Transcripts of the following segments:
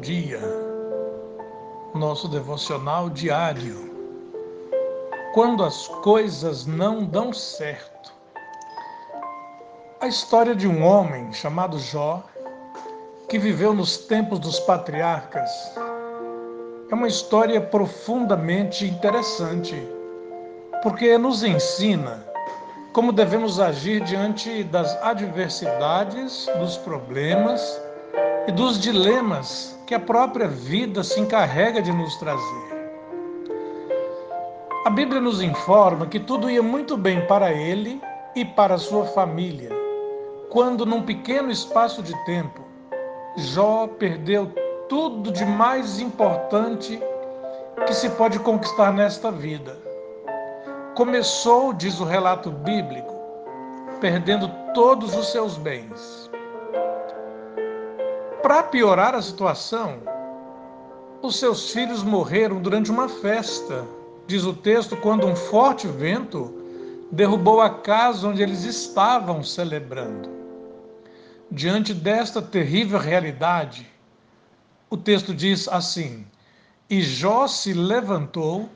dia, nosso devocional diário. Quando as coisas não dão certo. A história de um homem chamado Jó, que viveu nos tempos dos patriarcas, é uma história profundamente interessante, porque nos ensina como devemos agir diante das adversidades, dos problemas e dos dilemas que a própria vida se encarrega de nos trazer. A Bíblia nos informa que tudo ia muito bem para ele e para sua família, quando, num pequeno espaço de tempo, Jó perdeu tudo de mais importante que se pode conquistar nesta vida. Começou, diz o relato bíblico, perdendo todos os seus bens. Para piorar a situação, os seus filhos morreram durante uma festa, diz o texto, quando um forte vento derrubou a casa onde eles estavam celebrando. Diante desta terrível realidade, o texto diz assim: E Jó se levantou,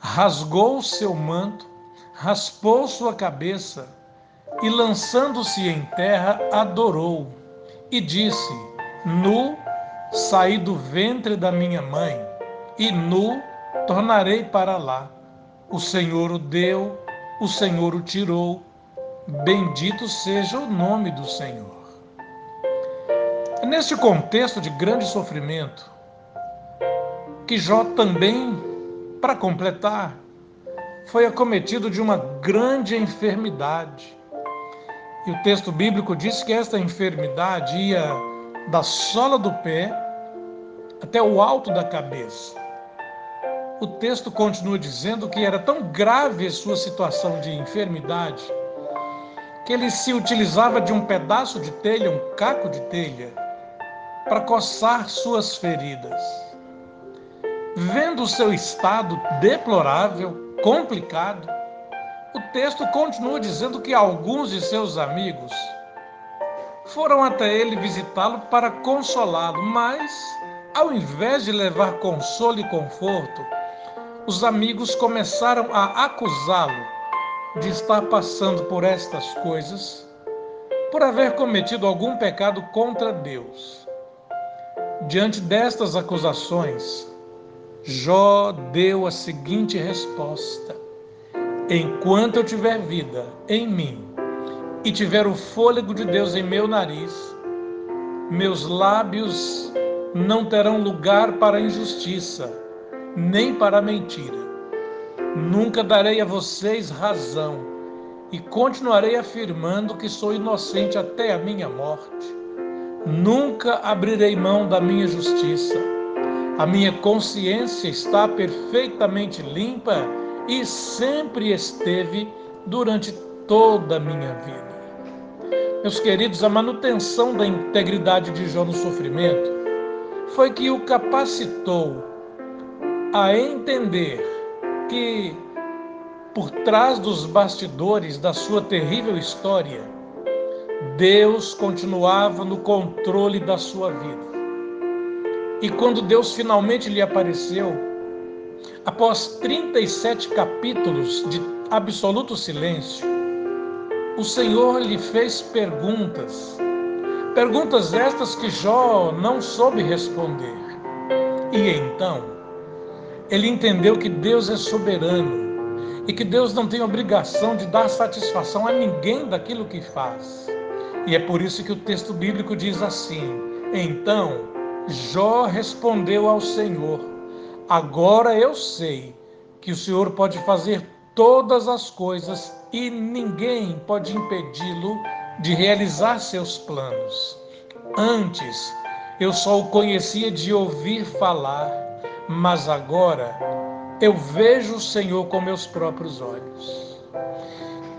rasgou seu manto, raspou sua cabeça e, lançando-se em terra, adorou e disse: Nu saí do ventre da minha mãe, e nu tornarei para lá. O Senhor o deu, o Senhor o tirou. Bendito seja o nome do Senhor. Neste contexto de grande sofrimento que Jó também, para completar, foi acometido de uma grande enfermidade. E o texto bíblico diz que esta enfermidade ia da sola do pé até o alto da cabeça. O texto continua dizendo que era tão grave sua situação de enfermidade que ele se utilizava de um pedaço de telha, um caco de telha, para coçar suas feridas. Vendo o seu estado deplorável, complicado, o texto continua dizendo que alguns de seus amigos foram até ele visitá-lo para consolá-lo, mas, ao invés de levar consolo e conforto, os amigos começaram a acusá-lo de estar passando por estas coisas, por haver cometido algum pecado contra Deus. Diante destas acusações, Jó deu a seguinte resposta: Enquanto eu tiver vida em mim, e tiver o fôlego de Deus em meu nariz, meus lábios não terão lugar para injustiça, nem para mentira. Nunca darei a vocês razão e continuarei afirmando que sou inocente até a minha morte. Nunca abrirei mão da minha justiça. A minha consciência está perfeitamente limpa e sempre esteve durante toda a minha vida. Meus queridos, a manutenção da integridade de Jó no sofrimento foi que o capacitou a entender que por trás dos bastidores da sua terrível história, Deus continuava no controle da sua vida. E quando Deus finalmente lhe apareceu, após 37 capítulos de absoluto silêncio, o Senhor lhe fez perguntas, perguntas estas que Jó não soube responder. E então, ele entendeu que Deus é soberano e que Deus não tem obrigação de dar satisfação a ninguém daquilo que faz. E é por isso que o texto bíblico diz assim: Então Jó respondeu ao Senhor: Agora eu sei que o Senhor pode fazer todas as coisas e ninguém pode impedi-lo de realizar seus planos. Antes, eu só o conhecia de ouvir falar, mas agora eu vejo o Senhor com meus próprios olhos.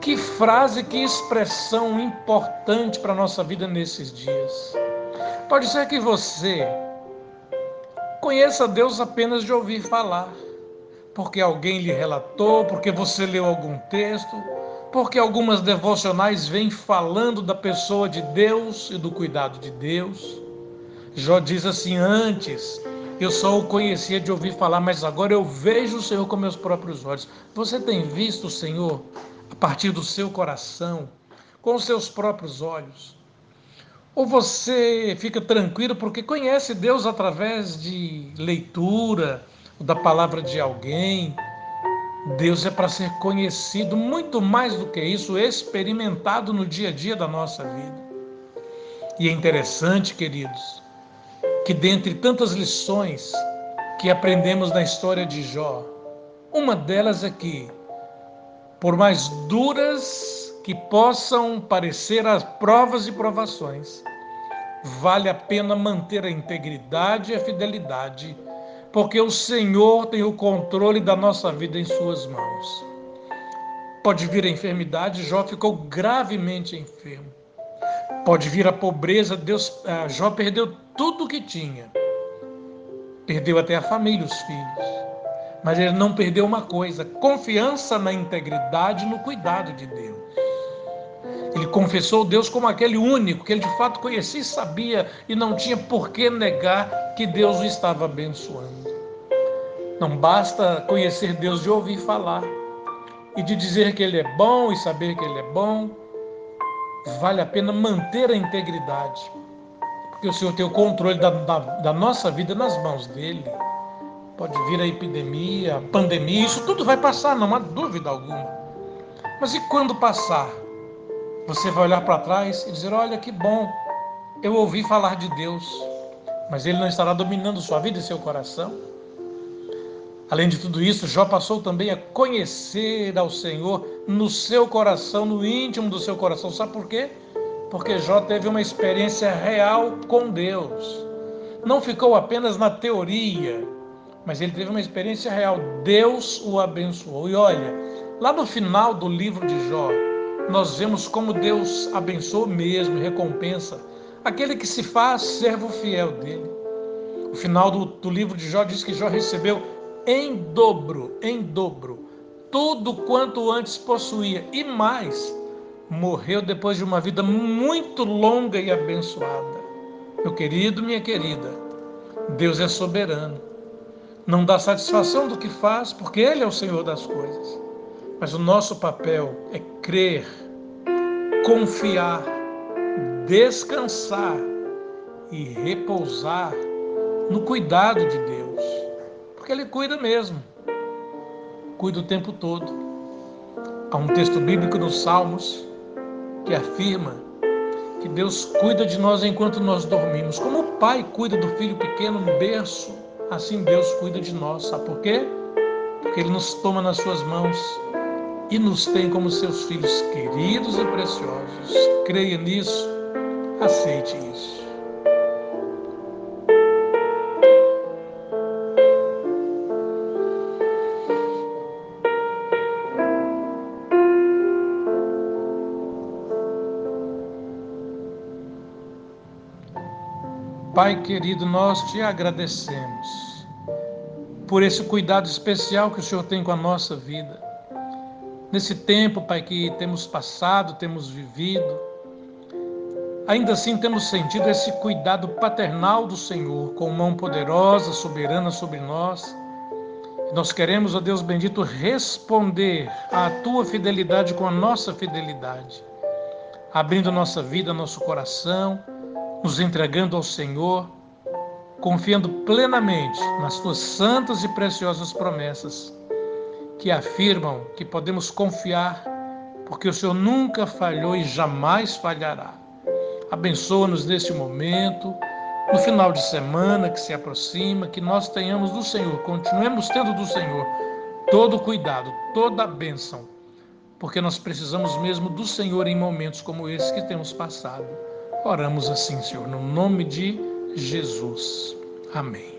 Que frase, que expressão importante para a nossa vida nesses dias. Pode ser que você conheça Deus apenas de ouvir falar porque alguém lhe relatou, porque você leu algum texto, porque algumas devocionais vêm falando da pessoa de Deus e do cuidado de Deus. Jó diz assim: Antes eu só o conhecia de ouvir falar, mas agora eu vejo o Senhor com meus próprios olhos. Você tem visto o Senhor a partir do seu coração, com os seus próprios olhos? Ou você fica tranquilo porque conhece Deus através de leitura, da palavra de alguém? Deus é para ser conhecido muito mais do que isso, experimentado no dia a dia da nossa vida. E é interessante, queridos, que dentre tantas lições que aprendemos na história de Jó, uma delas é que, por mais duras que possam parecer as provas e provações, vale a pena manter a integridade e a fidelidade, porque o Senhor tem o controle da nossa vida em Suas mãos. Pode vir a enfermidade, Jó ficou gravemente enfermo. Pode vir a pobreza, Deus, uh, Jó perdeu tudo o que tinha. Perdeu até a família, os filhos. Mas ele não perdeu uma coisa: confiança na integridade no cuidado de Deus. Ele confessou Deus como aquele único que ele de fato conhecia e sabia e não tinha por que negar que Deus o estava abençoando. Não basta conhecer Deus de ouvir falar e de dizer que Ele é bom e saber que Ele é bom. Vale a pena manter a integridade porque o Senhor tem o controle da, da, da nossa vida nas mãos dele. Pode vir a epidemia, a pandemia, isso tudo vai passar, não há dúvida alguma. Mas e quando passar? Você vai olhar para trás e dizer: Olha que bom, eu ouvi falar de Deus, mas Ele não estará dominando sua vida e seu coração. Além de tudo isso, Jó passou também a conhecer ao Senhor no seu coração, no íntimo do seu coração. Sabe por quê? porque Jó teve uma experiência real com Deus. Não ficou apenas na teoria, mas ele teve uma experiência real. Deus o abençoou. E olha, lá no final do livro de Jó, nós vemos como Deus abençoa mesmo, recompensa aquele que se faz servo fiel dele. O final do, do livro de Jó diz que Jó recebeu em dobro, em dobro, tudo quanto antes possuía e mais morreu depois de uma vida muito longa e abençoada. Meu querido, minha querida, Deus é soberano. Não dá satisfação do que faz, porque Ele é o Senhor das coisas. Mas o nosso papel é crer, confiar, descansar e repousar no cuidado de Deus. Porque Ele cuida mesmo, cuida o tempo todo. Há um texto bíblico nos Salmos que afirma que Deus cuida de nós enquanto nós dormimos. Como o pai cuida do filho pequeno no berço, assim Deus cuida de nós. Sabe por quê? Porque Ele nos toma nas suas mãos e nos tem como seus filhos queridos e preciosos. Creia nisso, aceite isso. Pai querido, nós te agradecemos por esse cuidado especial que o Senhor tem com a nossa vida. Nesse tempo, Pai, que temos passado, temos vivido, ainda assim temos sentido esse cuidado paternal do Senhor, com mão poderosa, soberana sobre nós. Nós queremos, ó Deus bendito, responder à tua fidelidade com a nossa fidelidade, abrindo nossa vida, nosso coração nos entregando ao Senhor, confiando plenamente nas tuas santas e preciosas promessas, que afirmam que podemos confiar, porque o Senhor nunca falhou e jamais falhará. Abençoa-nos neste momento, no final de semana que se aproxima, que nós tenhamos do Senhor, continuemos tendo do Senhor todo o cuidado, toda a bênção, porque nós precisamos mesmo do Senhor em momentos como esse que temos passado. Oramos assim, Senhor, no nome de Jesus. Amém.